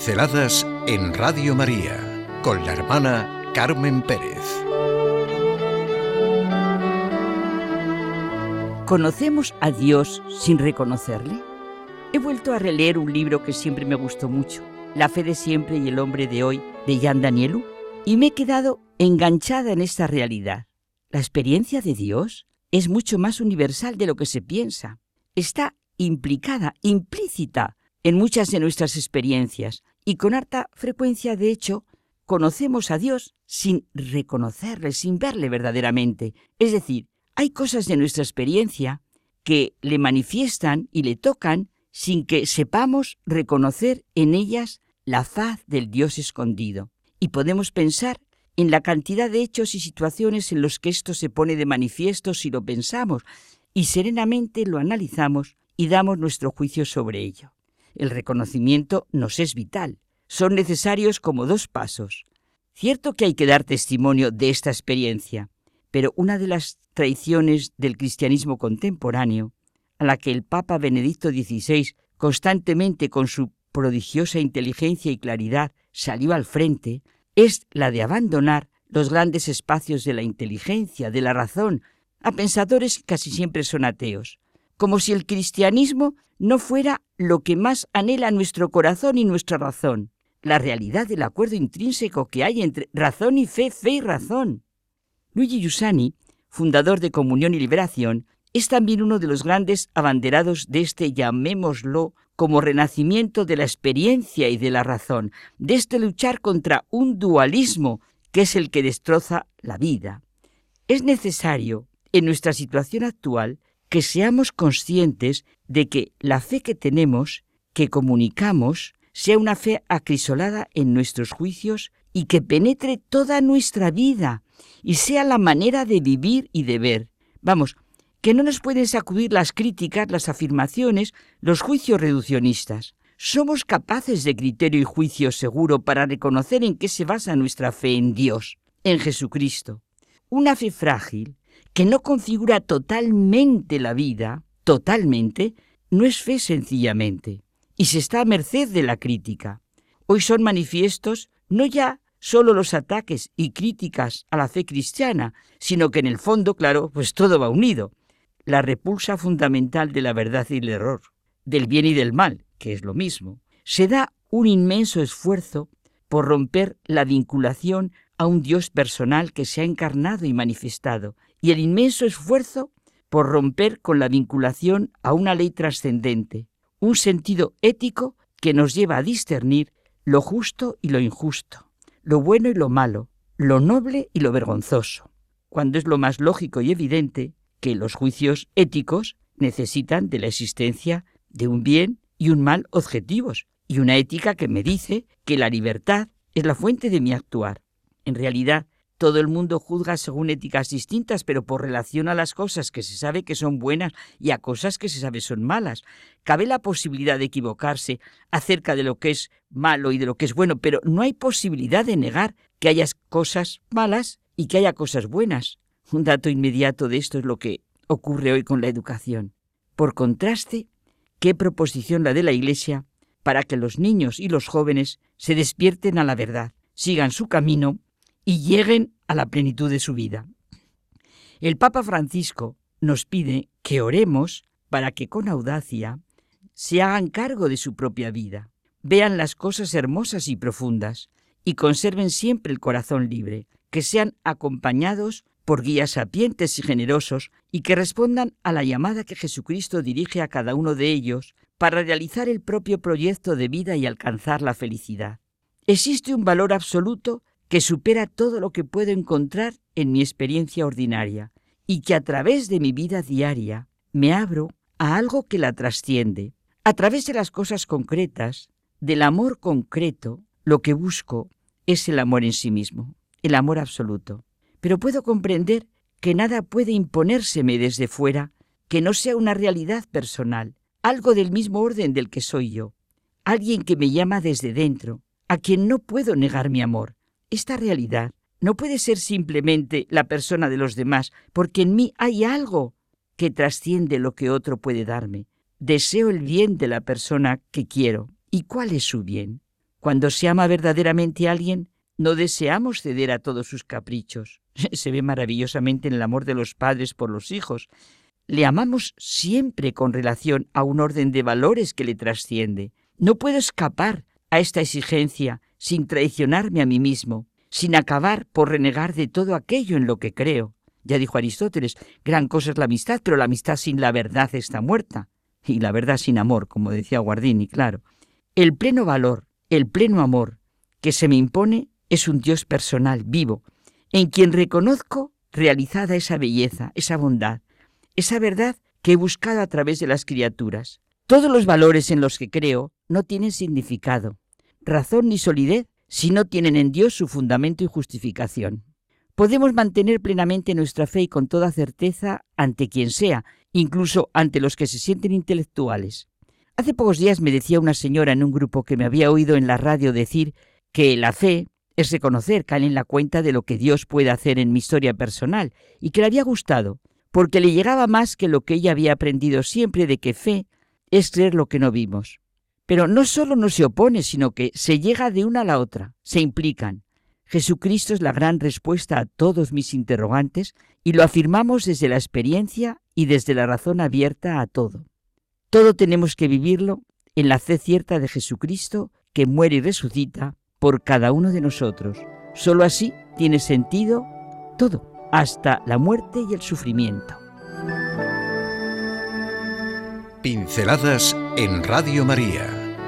Pinceladas en Radio María con la hermana Carmen Pérez. ¿Conocemos a Dios sin reconocerle? He vuelto a releer un libro que siempre me gustó mucho, La fe de siempre y el hombre de hoy, de Jan Danielu, y me he quedado enganchada en esta realidad. La experiencia de Dios es mucho más universal de lo que se piensa. Está implicada, implícita en muchas de nuestras experiencias y con harta frecuencia, de hecho, conocemos a Dios sin reconocerle, sin verle verdaderamente. Es decir, hay cosas de nuestra experiencia que le manifiestan y le tocan sin que sepamos reconocer en ellas la faz del Dios escondido. Y podemos pensar en la cantidad de hechos y situaciones en los que esto se pone de manifiesto si lo pensamos y serenamente lo analizamos y damos nuestro juicio sobre ello. El reconocimiento nos es vital. Son necesarios como dos pasos. Cierto que hay que dar testimonio de esta experiencia, pero una de las traiciones del cristianismo contemporáneo, a la que el Papa Benedicto XVI constantemente con su prodigiosa inteligencia y claridad salió al frente, es la de abandonar los grandes espacios de la inteligencia, de la razón, a pensadores que casi siempre son ateos, como si el cristianismo no fuera lo que más anhela nuestro corazón y nuestra razón, la realidad del acuerdo intrínseco que hay entre razón y fe, fe y razón. Luigi Giussani, fundador de Comunión y Liberación, es también uno de los grandes abanderados de este, llamémoslo, como renacimiento de la experiencia y de la razón, de este luchar contra un dualismo que es el que destroza la vida. Es necesario, en nuestra situación actual, que seamos conscientes de que la fe que tenemos, que comunicamos, sea una fe acrisolada en nuestros juicios y que penetre toda nuestra vida y sea la manera de vivir y de ver. Vamos, que no nos pueden sacudir las críticas, las afirmaciones, los juicios reduccionistas. Somos capaces de criterio y juicio seguro para reconocer en qué se basa nuestra fe en Dios, en Jesucristo. Una fe frágil, que no configura totalmente la vida, totalmente, no es fe sencillamente, y se está a merced de la crítica. Hoy son manifiestos no ya solo los ataques y críticas a la fe cristiana, sino que en el fondo, claro, pues todo va unido. La repulsa fundamental de la verdad y el error, del bien y del mal, que es lo mismo. Se da un inmenso esfuerzo por romper la vinculación a un Dios personal que se ha encarnado y manifestado, y el inmenso esfuerzo por romper con la vinculación a una ley trascendente, un sentido ético que nos lleva a discernir lo justo y lo injusto, lo bueno y lo malo, lo noble y lo vergonzoso, cuando es lo más lógico y evidente que los juicios éticos necesitan de la existencia de un bien y un mal objetivos, y una ética que me dice que la libertad es la fuente de mi actuar. En realidad, todo el mundo juzga según éticas distintas, pero por relación a las cosas que se sabe que son buenas y a cosas que se sabe son malas. Cabe la posibilidad de equivocarse acerca de lo que es malo y de lo que es bueno, pero no hay posibilidad de negar que haya cosas malas y que haya cosas buenas. Un dato inmediato de esto es lo que ocurre hoy con la educación. Por contraste, qué proposición la de la Iglesia para que los niños y los jóvenes se despierten a la verdad, sigan su camino y lleguen a la plenitud de su vida. El Papa Francisco nos pide que oremos para que con audacia se hagan cargo de su propia vida, vean las cosas hermosas y profundas y conserven siempre el corazón libre, que sean acompañados por guías sapientes y generosos y que respondan a la llamada que Jesucristo dirige a cada uno de ellos para realizar el propio proyecto de vida y alcanzar la felicidad. Existe un valor absoluto que supera todo lo que puedo encontrar en mi experiencia ordinaria y que a través de mi vida diaria me abro a algo que la trasciende. A través de las cosas concretas, del amor concreto, lo que busco es el amor en sí mismo, el amor absoluto. Pero puedo comprender que nada puede imponérseme desde fuera que no sea una realidad personal, algo del mismo orden del que soy yo, alguien que me llama desde dentro, a quien no puedo negar mi amor, esta realidad no puede ser simplemente la persona de los demás, porque en mí hay algo que trasciende lo que otro puede darme. Deseo el bien de la persona que quiero. ¿Y cuál es su bien? Cuando se ama verdaderamente a alguien, no deseamos ceder a todos sus caprichos. Se ve maravillosamente en el amor de los padres por los hijos. Le amamos siempre con relación a un orden de valores que le trasciende. No puedo escapar a esta exigencia sin traicionarme a mí mismo, sin acabar por renegar de todo aquello en lo que creo. Ya dijo Aristóteles, gran cosa es la amistad, pero la amistad sin la verdad está muerta. Y la verdad sin amor, como decía Guardini, claro. El pleno valor, el pleno amor que se me impone es un Dios personal, vivo, en quien reconozco realizada esa belleza, esa bondad, esa verdad que he buscado a través de las criaturas. Todos los valores en los que creo no tienen significado, razón ni solidez si no tienen en Dios su fundamento y justificación. Podemos mantener plenamente nuestra fe y con toda certeza ante quien sea, incluso ante los que se sienten intelectuales. Hace pocos días me decía una señora en un grupo que me había oído en la radio decir que la fe es reconocer, caer en la cuenta de lo que Dios puede hacer en mi historia personal y que le había gustado, porque le llegaba más que lo que ella había aprendido siempre de que fe es creer lo que no vimos. Pero no solo no se opone, sino que se llega de una a la otra, se implican. Jesucristo es la gran respuesta a todos mis interrogantes y lo afirmamos desde la experiencia y desde la razón abierta a todo. Todo tenemos que vivirlo en la fe cierta de Jesucristo que muere y resucita por cada uno de nosotros. Solo así tiene sentido todo, hasta la muerte y el sufrimiento. Pinceladas en Radio María